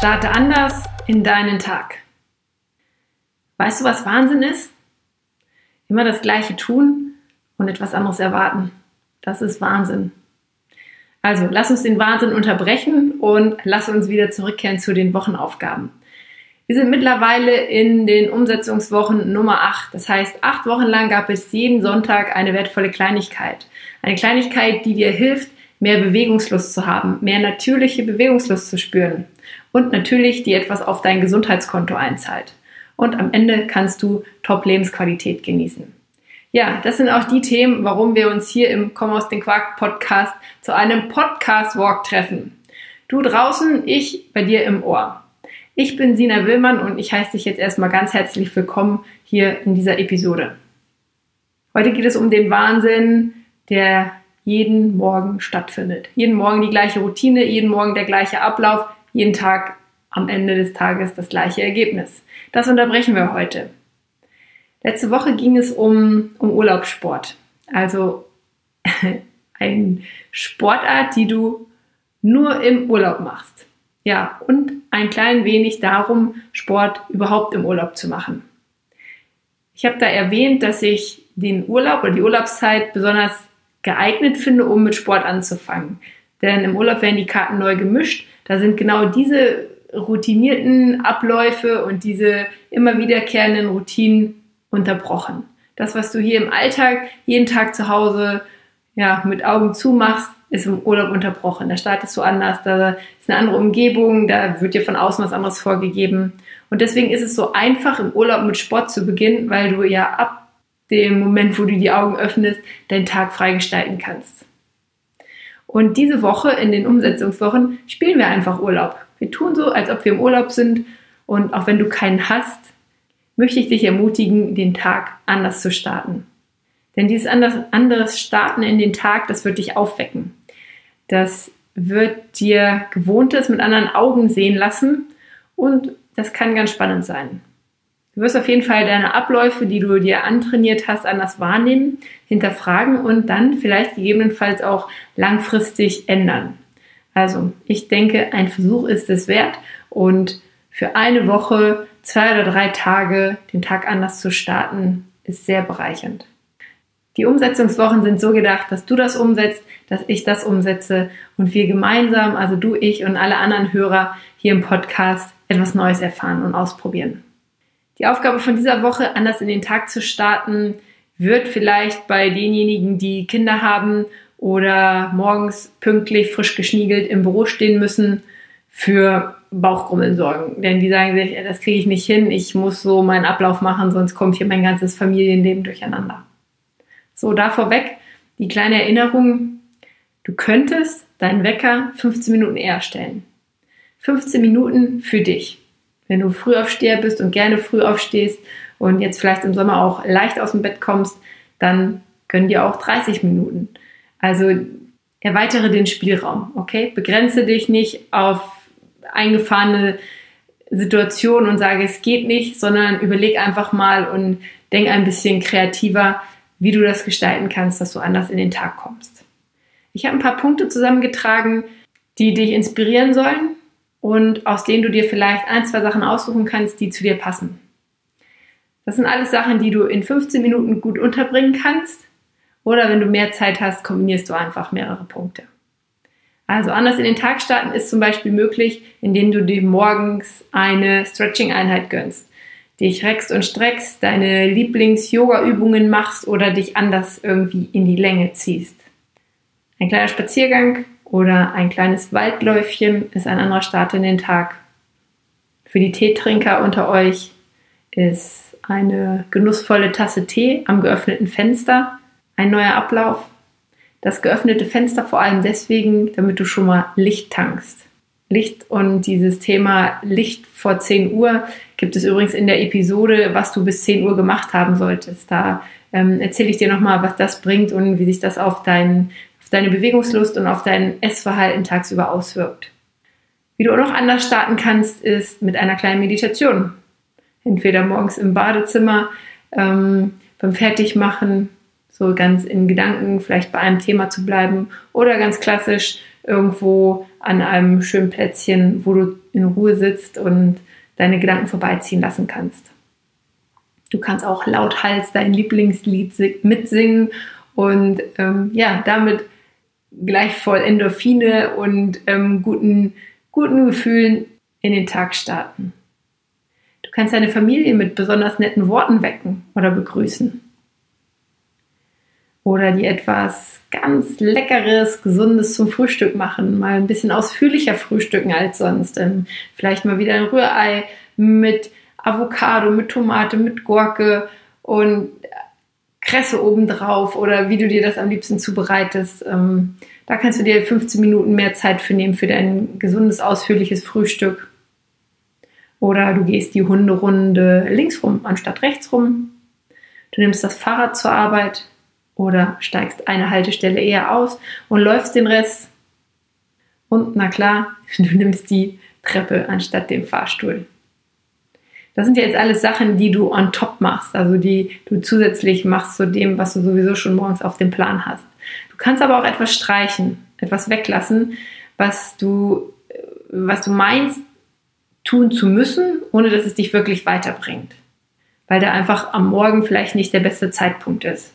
Starte anders in deinen Tag. Weißt du, was Wahnsinn ist? Immer das Gleiche tun und etwas anderes erwarten. Das ist Wahnsinn. Also, lass uns den Wahnsinn unterbrechen und lass uns wieder zurückkehren zu den Wochenaufgaben. Wir sind mittlerweile in den Umsetzungswochen Nummer 8. Das heißt, acht Wochen lang gab es jeden Sonntag eine wertvolle Kleinigkeit. Eine Kleinigkeit, die dir hilft, mehr Bewegungslust zu haben, mehr natürliche Bewegungslust zu spüren und natürlich, die etwas auf dein Gesundheitskonto einzahlt. Und am Ende kannst du Top-Lebensqualität genießen. Ja, das sind auch die Themen, warum wir uns hier im Komm aus den Quark Podcast zu einem Podcast-Walk treffen. Du draußen, ich bei dir im Ohr. Ich bin Sina Willmann und ich heiße dich jetzt erstmal ganz herzlich willkommen hier in dieser Episode. Heute geht es um den Wahnsinn, der jeden Morgen stattfindet. Jeden Morgen die gleiche Routine, jeden Morgen der gleiche Ablauf, jeden Tag am Ende des Tages das gleiche Ergebnis. Das unterbrechen wir heute. Letzte Woche ging es um, um Urlaubssport. Also ein Sportart, die du nur im Urlaub machst. Ja, und ein klein wenig darum, Sport überhaupt im Urlaub zu machen. Ich habe da erwähnt, dass ich den Urlaub oder die Urlaubszeit besonders geeignet finde, um mit Sport anzufangen. Denn im Urlaub werden die Karten neu gemischt. Da sind genau diese routinierten Abläufe und diese immer wiederkehrenden Routinen unterbrochen. Das, was du hier im Alltag jeden Tag zu Hause ja, mit Augen zumachst, ist im Urlaub unterbrochen. Da startest du anders, da ist eine andere Umgebung, da wird dir von außen was anderes vorgegeben. Und deswegen ist es so einfach, im Urlaub mit Sport zu beginnen, weil du ja ab dem Moment, wo du die Augen öffnest, deinen Tag freigestalten kannst. Und diese Woche in den Umsetzungswochen spielen wir einfach Urlaub. Wir tun so, als ob wir im Urlaub sind. Und auch wenn du keinen hast, möchte ich dich ermutigen, den Tag anders zu starten. Denn dieses anderes Starten in den Tag, das wird dich aufwecken. Das wird dir Gewohntes mit anderen Augen sehen lassen und das kann ganz spannend sein. Du wirst auf jeden Fall deine Abläufe, die du dir antrainiert hast, anders wahrnehmen, hinterfragen und dann vielleicht gegebenenfalls auch langfristig ändern. Also ich denke, ein Versuch ist es wert und für eine Woche, zwei oder drei Tage den Tag anders zu starten, ist sehr bereichernd. Die Umsetzungswochen sind so gedacht, dass du das umsetzt, dass ich das umsetze und wir gemeinsam, also du, ich und alle anderen Hörer hier im Podcast, etwas Neues erfahren und ausprobieren. Die Aufgabe von dieser Woche, anders in den Tag zu starten, wird vielleicht bei denjenigen, die Kinder haben oder morgens pünktlich frisch geschniegelt im Büro stehen müssen, für Bauchgrummeln sorgen. Denn die sagen sich, das kriege ich nicht hin, ich muss so meinen Ablauf machen, sonst kommt hier mein ganzes Familienleben durcheinander. So, da vorweg die kleine Erinnerung, du könntest deinen Wecker 15 Minuten eher stellen. 15 Minuten für dich wenn du Frühaufsteher bist und gerne früh aufstehst und jetzt vielleicht im Sommer auch leicht aus dem Bett kommst, dann können dir auch 30 Minuten. Also erweitere den Spielraum, okay? Begrenze dich nicht auf eingefahrene Situationen und sage, es geht nicht, sondern überleg einfach mal und denk ein bisschen kreativer, wie du das gestalten kannst, dass du anders in den Tag kommst. Ich habe ein paar Punkte zusammengetragen, die dich inspirieren sollen und aus denen du dir vielleicht ein, zwei Sachen aussuchen kannst, die zu dir passen. Das sind alles Sachen, die du in 15 Minuten gut unterbringen kannst. Oder wenn du mehr Zeit hast, kombinierst du einfach mehrere Punkte. Also anders in den Tag starten ist zum Beispiel möglich, indem du dir morgens eine Stretching-Einheit gönnst. Dich reckst und streckst, deine Lieblings-Yoga-Übungen machst oder dich anders irgendwie in die Länge ziehst. Ein kleiner Spaziergang oder ein kleines Waldläufchen ist ein anderer Start in den Tag. Für die Teetrinker unter euch ist eine genussvolle Tasse Tee am geöffneten Fenster ein neuer Ablauf. Das geöffnete Fenster vor allem deswegen, damit du schon mal Licht tankst. Licht und dieses Thema Licht vor 10 Uhr gibt es übrigens in der Episode, was du bis 10 Uhr gemacht haben solltest. Da ähm, erzähle ich dir nochmal, was das bringt und wie sich das auf deinen deine Bewegungslust und auf dein Essverhalten tagsüber auswirkt. Wie du auch noch anders starten kannst, ist mit einer kleinen Meditation. Entweder morgens im Badezimmer, ähm, beim Fertigmachen, so ganz in Gedanken vielleicht bei einem Thema zu bleiben oder ganz klassisch irgendwo an einem schönen Plätzchen, wo du in Ruhe sitzt und deine Gedanken vorbeiziehen lassen kannst. Du kannst auch lauthals dein Lieblingslied mitsingen und ähm, ja, damit gleich voll Endorphine und ähm, guten, guten Gefühlen in den Tag starten. Du kannst deine Familie mit besonders netten Worten wecken oder begrüßen. Oder dir etwas ganz Leckeres, Gesundes zum Frühstück machen. Mal ein bisschen ausführlicher frühstücken als sonst. Ähm, vielleicht mal wieder ein Rührei mit Avocado, mit Tomate, mit Gurke und Kresse obendrauf oder wie du dir das am liebsten zubereitest. Ähm, da kannst du dir 15 Minuten mehr Zeit für nehmen für dein gesundes, ausführliches Frühstück. Oder du gehst die Hunderunde links rum anstatt rechts rum. Du nimmst das Fahrrad zur Arbeit oder steigst eine Haltestelle eher aus und läufst den Rest. Und na klar, du nimmst die Treppe anstatt den Fahrstuhl. Das sind ja jetzt alles Sachen, die du on top machst, also die du zusätzlich machst zu dem, was du sowieso schon morgens auf dem Plan hast. Du kannst aber auch etwas streichen, etwas weglassen, was du, was du meinst, tun zu müssen, ohne dass es dich wirklich weiterbringt. Weil da einfach am Morgen vielleicht nicht der beste Zeitpunkt ist,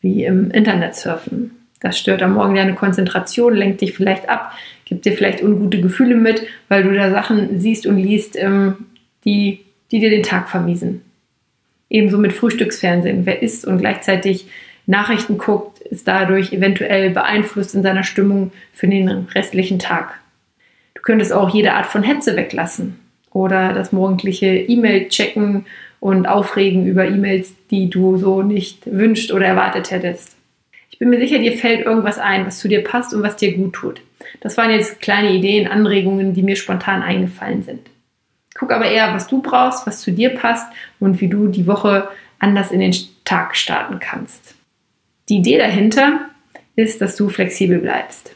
wie im Internet surfen. Das stört am Morgen deine Konzentration, lenkt dich vielleicht ab, gibt dir vielleicht ungute Gefühle mit, weil du da Sachen siehst und liest, ähm, die die dir den Tag vermiesen. Ebenso mit Frühstücksfernsehen. Wer isst und gleichzeitig Nachrichten guckt, ist dadurch eventuell beeinflusst in seiner Stimmung für den restlichen Tag. Du könntest auch jede Art von Hetze weglassen oder das morgendliche E-Mail checken und aufregen über E-Mails, die du so nicht wünscht oder erwartet hättest. Ich bin mir sicher, dir fällt irgendwas ein, was zu dir passt und was dir gut tut. Das waren jetzt kleine Ideen, Anregungen, die mir spontan eingefallen sind. Guck aber eher, was du brauchst, was zu dir passt und wie du die Woche anders in den Tag starten kannst. Die Idee dahinter ist, dass du flexibel bleibst.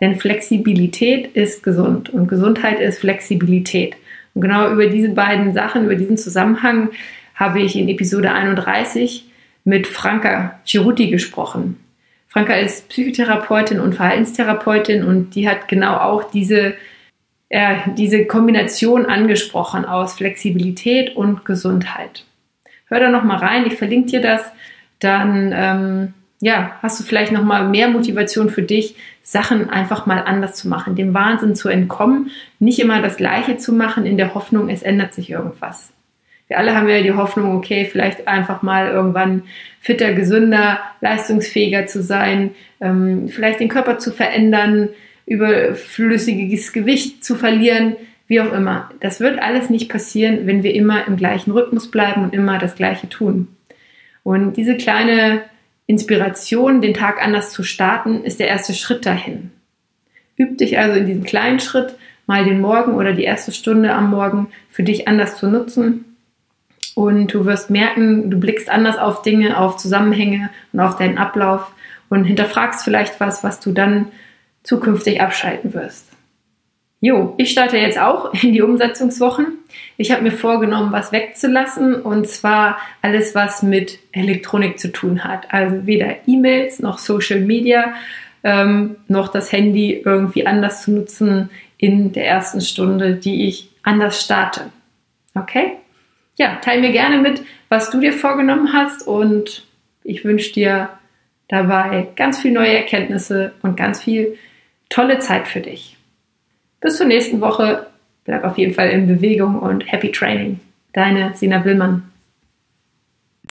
Denn Flexibilität ist gesund und Gesundheit ist Flexibilität. Und genau über diese beiden Sachen, über diesen Zusammenhang habe ich in Episode 31 mit Franka Ciruti gesprochen. Franka ist Psychotherapeutin und Verhaltenstherapeutin und die hat genau auch diese äh, diese Kombination angesprochen aus Flexibilität und Gesundheit. Hör da noch mal rein, ich verlinke dir das, dann ähm, ja, hast du vielleicht noch mal mehr Motivation für dich, Sachen einfach mal anders zu machen, dem Wahnsinn zu entkommen, nicht immer das Gleiche zu machen in der Hoffnung, es ändert sich irgendwas. Wir alle haben ja die Hoffnung, okay, vielleicht einfach mal irgendwann fitter, gesünder, leistungsfähiger zu sein, ähm, vielleicht den Körper zu verändern, überflüssiges Gewicht zu verlieren, wie auch immer. Das wird alles nicht passieren, wenn wir immer im gleichen Rhythmus bleiben und immer das Gleiche tun. Und diese kleine Inspiration, den Tag anders zu starten, ist der erste Schritt dahin. Üb dich also in diesem kleinen Schritt, mal den Morgen oder die erste Stunde am Morgen für dich anders zu nutzen. Und du wirst merken, du blickst anders auf Dinge, auf Zusammenhänge und auf deinen Ablauf und hinterfragst vielleicht was, was du dann zukünftig abschalten wirst. Jo, ich starte jetzt auch in die Umsetzungswochen. Ich habe mir vorgenommen, was wegzulassen und zwar alles, was mit Elektronik zu tun hat. Also weder E-Mails noch Social Media ähm, noch das Handy irgendwie anders zu nutzen in der ersten Stunde, die ich anders starte. Okay? Ja, teile mir gerne mit, was du dir vorgenommen hast und ich wünsche dir dabei ganz viel neue Erkenntnisse und ganz viel tolle Zeit für dich. Bis zur nächsten Woche. Bleib auf jeden Fall in Bewegung und Happy Training. Deine Sina Willmann.